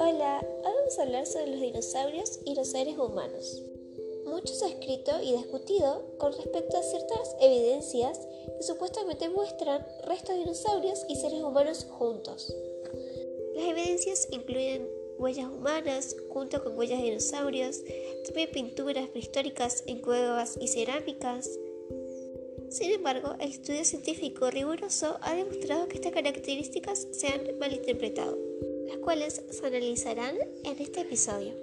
vamos a hablar sobre los dinosaurios y los seres humanos. Mucho se ha escrito y discutido con respecto a ciertas evidencias que supuestamente muestran restos de dinosaurios y seres humanos juntos. Las evidencias incluyen huellas humanas junto con huellas de dinosaurios, también pinturas prehistóricas en cuevas y cerámicas. Sin embargo, el estudio científico riguroso ha demostrado que estas características se han malinterpretado las cuales se analizarán en este episodio.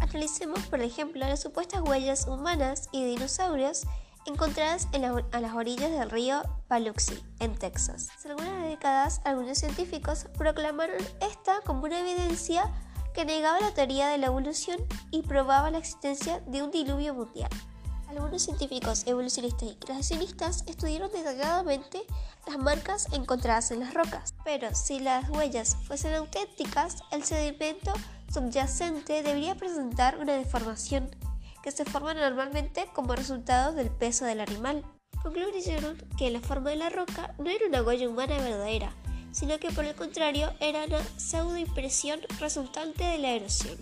Analicemos, por ejemplo, las supuestas huellas humanas y dinosaurios encontradas en a las orillas del río Paluxy, en Texas. Hace algunas décadas, algunos científicos proclamaron esta como una evidencia que negaba la teoría de la evolución y probaba la existencia de un diluvio mundial. Algunos científicos evolucionistas y creacionistas estudiaron detalladamente las marcas encontradas en las rocas, pero si las huellas fuesen auténticas, el sedimento subyacente debería presentar una deformación que se forma normalmente como resultado del peso del animal. Concluyeron que la forma de la roca no era una huella humana verdadera, sino que por el contrario era una pseudoimpresión resultante de la erosión.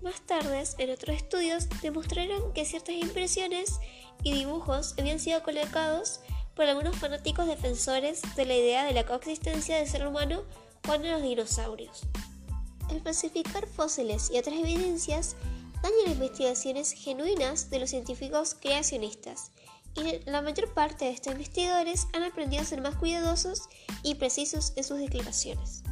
Más tarde, en otros estudios, demostraron que ciertas impresiones y dibujos habían sido colocados por algunos fanáticos defensores de la idea de la coexistencia del ser humano con los dinosaurios. El falsificar fósiles y otras evidencias daña las investigaciones genuinas de los científicos creacionistas y la mayor parte de estos investigadores han aprendido a ser más cuidadosos y precisos en sus declaraciones.